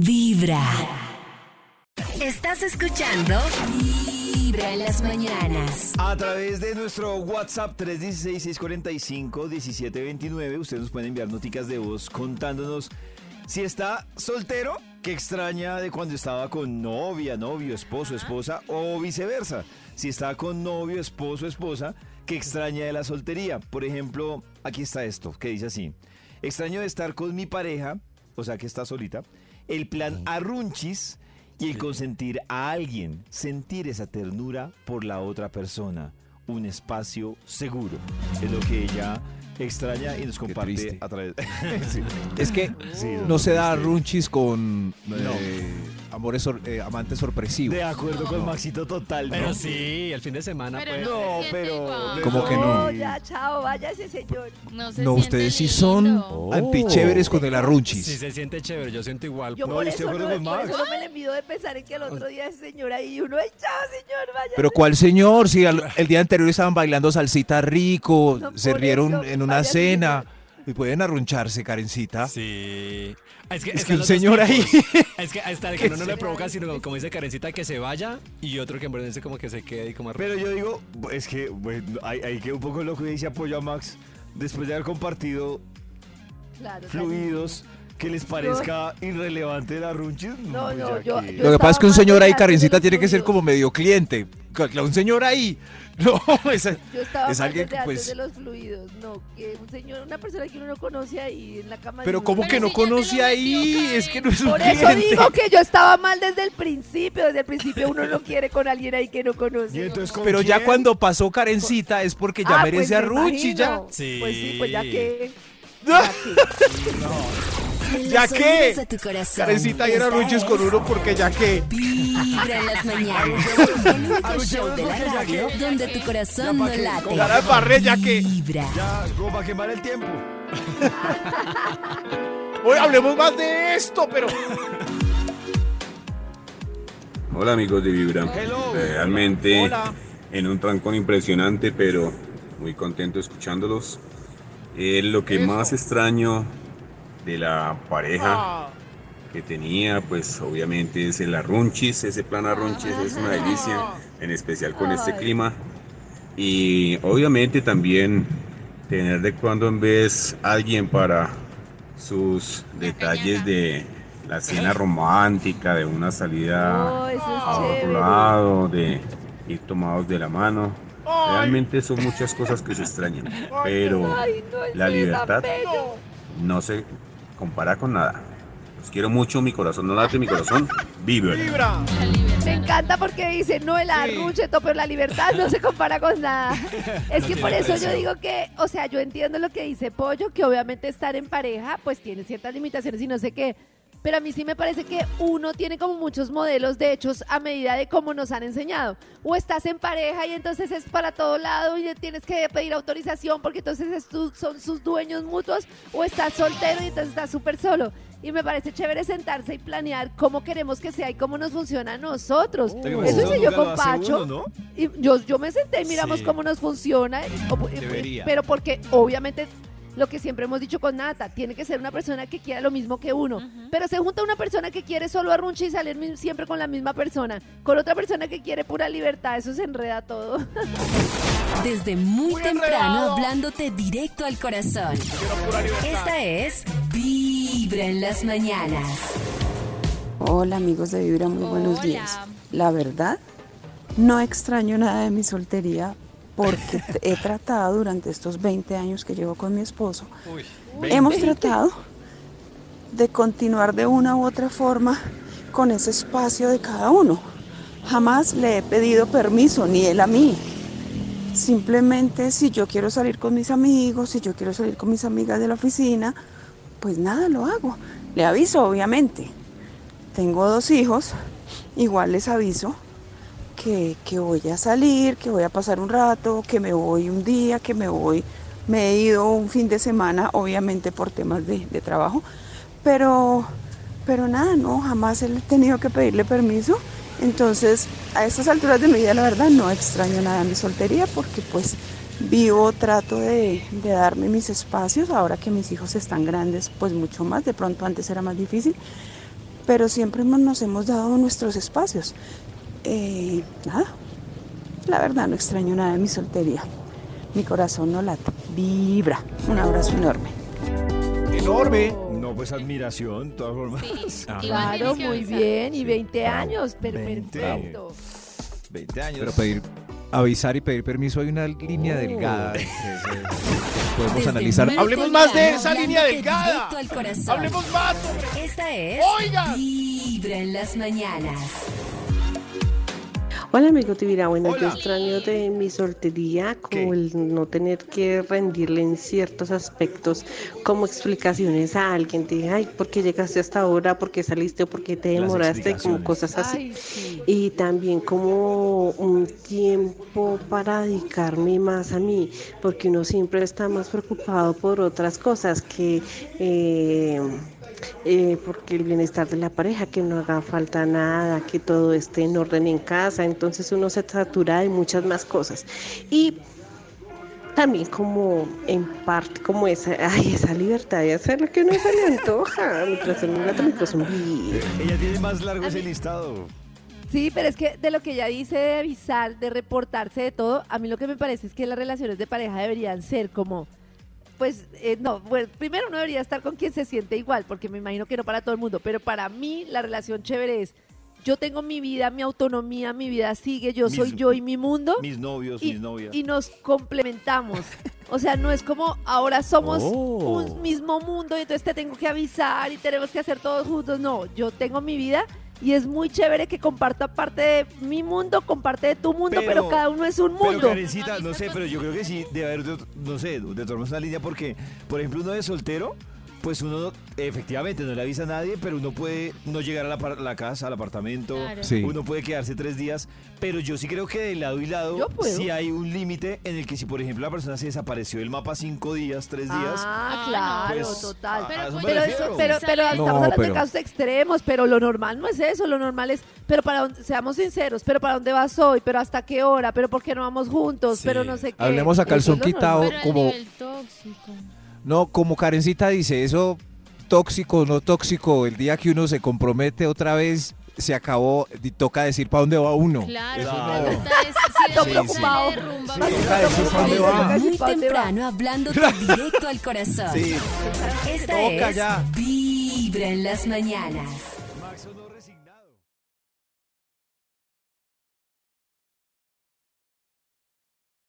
Vibra. Estás escuchando Vibra en las mañanas. A través de nuestro WhatsApp 316-645-1729, ustedes nos pueden enviar noticas de voz contándonos si está soltero, que extraña de cuando estaba con novia, novio, esposo, esposa, o viceversa. Si está con novio, esposo, esposa, que extraña de la soltería. Por ejemplo, aquí está esto, que dice así. Extraño de estar con mi pareja, o sea que está solita, el plan arrunchis y el consentir a alguien, sentir esa ternura por la otra persona, un espacio seguro. Es lo que ella extraña y nos comparte a través. Sí. Es que Sí, no se da runchis con eh, No. Amores sor- eh, amantes sorpresivos. De acuerdo con Maxito total, ¿no? Pero sí, el fin de semana, Pero pues. no, No, se pero-. ¿Cómo que no? ya, chao, vaya ese señor. No, se No, ustedes sí son Oh. antichéveres con el arrunchis. Sí se siente chévere, yo siento igual. Yo No, por, eso de no, acuerdo con por Max. eso no me le envido de pensar en que el otro día ese señor ahí y uno, ay, chao, señor, vaya. Pero ¿cuál señor? Si al- el día anterior estaban bailando salsita rico, No, se por rieron eso, en una cena. Y pueden arruncharse, Karencita. Sí. Es que, Es que un señor ahí. Es que hasta el que uno no le provoca, sino como dice Karencita, que se vaya y otro que en verdad dice como que se quede y como Pero yo digo, es que bueno, ahí quedé un poco loco y dice apoyo a Max después de haber compartido Claro, fluidos que les parezca irrelevante la runchis. No, no, ya yo- que- yo- Lo que pasa es que un señor ahí, Karencita, tiene que ser como medio cliente. Un señor ahí. No, esa- Yo estaba es alguien que, pues- de los fluidos, no, que un señor, una persona que uno no conoce ahí en la cama. de Pero uno. ¿cómo Pero que no si conoce ahí? Es que no es un Por eso cliente. digo que yo estaba mal desde el principio, desde el principio uno no quiere con alguien ahí que no conoce. Y entonces, ¿con Pero ya cuando pasó Karencita es porque ya Ah, merece pues me arrunchis, ya. Sí. Pues sí, pues ya que... ¿Ya los qué? Tu corazón. Karencita y arrunchis con uno porque ya que. Vibra en las mañanas. El único show de la radio donde tu corazón no late. Barré, ya que. Vibra. Ya, como para quemar el tiempo. Hoy hablemos más de esto, pero. Hola amigos de Vibra. Hello. Realmente Hola. en un trancón impresionante, pero muy contento escuchándolos. Eh, lo que más extraño de la pareja que tenía, pues obviamente es el arrunchis, ese plan arrunchis es una delicia, en especial con este clima. Y obviamente también tener de cuando en vez alguien para sus detalles de la cena romántica, de una salida Oh, a otro lado, de ir tomados de la mano. Realmente son muchas cosas que se extrañan, pero la libertad no se compara con nada. Los quiero mucho, mi corazón no late, mi corazón vibra. Libertad. Me encanta porque dice, no el arrucheto, pero la libertad no se compara con nada. Es que por eso yo digo que, o sea, yo entiendo lo que dice Pollo, que obviamente estar en pareja pues tiene ciertas limitaciones y no sé qué. Pero a mí sí me parece que uno tiene como muchos modelos de hechos a medida de cómo nos han enseñado. O estás en pareja y entonces es para todo lado y tienes que pedir autorización porque entonces es tu- son sus dueños mutuos. O estás soltero y entonces estás súper solo. Y me parece chévere sentarse y planear cómo queremos que sea y cómo nos funciona a nosotros. Eso hice yo con Pacho. uno, ¿no? Y yo, yo me senté y miramos Sí. cómo nos funciona. y-. Pero porque obviamente lo que siempre hemos dicho con Nata, tiene que ser una persona que quiera lo mismo que uno. Pero se junta una persona que quiere solo arrunche y salir siempre con la misma persona. Con otra persona que quiere pura libertad. Eso se enreda todo. Desde muy temprano hablándote directo al corazón. Esta es Vibra en las mañanas. Hola amigos de Vibra, muy buenos Hola. días. La verdad, no extraño nada de mi soltería porque he tratado durante estos 20 años que llevo con mi esposo, hemos tratado de continuar de una u otra forma con ese espacio de cada uno. Jamás le he pedido permiso, ni él a mí. Simplemente si yo quiero salir con mis amigos, si yo quiero salir con mis amigas de la oficina, pues nada, lo hago. Le aviso, obviamente. Tengo dos hijos, igual les aviso que, voy a salir, que voy a pasar un rato, que me voy un día, que me voy, me he ido un fin de semana, obviamente por temas de, de trabajo, pero, pero nada, no, jamás he tenido que pedirle permiso. Entonces, a estas alturas de mi vida, la verdad, no extraño nada mi soltería porque pues vivo, trato de, de darme mis espacios, ahora que mis hijos están grandes, pues mucho más, de pronto antes era más difícil, pero siempre nos hemos dado nuestros espacios. Eh, nada, la verdad no extraño nada de mi soltería. Mi corazón no late, vibra. Un abrazo enorme. Enorme. No, pues admiración, de todas formas. Sí, Ah, Claro, muy bien. Y 20 Bravo. años, per- 20. perfecto. 20 años. Pero pedir, avisar y pedir permiso hay una línea delgada. entre ese- Podemos Desde analizar. Hablemos más de esa línea delgada. Hablemos más sobre... Esta es Oigan. Vibra en las mañanas. Hola amigo Tibira, bueno, yo Hola. extraño de mi soltería como ¿Qué? el no tener que rendirle en ciertos aspectos como explicaciones a alguien de, ay, ¿por qué llegaste hasta ahora? ¿Por qué saliste? ¿O por qué te demoraste? Como cosas así. Ay, sí. Y también como un tiempo para dedicarme más a mí, porque uno siempre está más preocupado por otras cosas que... eh, eh, porque el bienestar de la pareja, que no haga falta nada, que todo esté en orden en casa, entonces uno se satura de muchas más cosas. Y también como en parte como esa, ay, esa libertad de hacer lo que uno se le antoja, mientras el mundo también es un video. Ella tiene más largo ese listado. Sí, pero es que de lo que ella dice de avisar, de reportarse de todo, a mí lo que me parece es que las relaciones de pareja deberían ser como, pues, eh, no, bueno, primero uno debería estar con quien se siente igual, porque me imagino que no para todo el mundo, pero para mí la relación chévere es, yo tengo mi vida, mi autonomía, mi vida sigue, yo Mis- soy yo y mi mundo, Mis novios, y, mis novias. y nos complementamos. O sea, no es como ahora somos Oh. un mismo mundo y entonces te tengo que avisar y tenemos que hacer todos juntos. No, yo tengo mi vida y es muy chévere que comparta parte de mi mundo, comparte de tu mundo, pero, Pero- cada uno es un Pero mundo. Karencita, no sé, pero yo creo que sí debe haber, no sé, de todas una línea porque, por ejemplo, uno de soltero, pues uno efectivamente no le avisa a nadie, pero uno puede no llegar a la, par- la casa, al apartamento, Claro. Sí. uno puede quedarse tres días, pero yo sí creo que de lado y lado sí hay un límite en el que si, por ejemplo, la persona se desapareció del mapa cinco días, tres días, Ah, Ah, claro, pues, total. a- Pero a eso Pero, refiero. eso, pero, pero No, estamos hablando pero- de casos extremos, pero lo normal no es eso, lo normal es, pero para dónde- seamos sinceros, pero para dónde vas hoy, pero hasta qué hora, pero por qué no vamos juntos, Sí. pero no sé qué. Hablemos a calzón quitado. como-. No, como Karencita dice, eso tóxico, no tóxico, el día que uno se compromete otra vez, se acabó, y toca decir para dónde va uno. Claro, mi pregunta es si se derrumba. Muy temprano, hablándote directo al corazón. Sí. Esta Toca es ya. Vibra en las mañanas.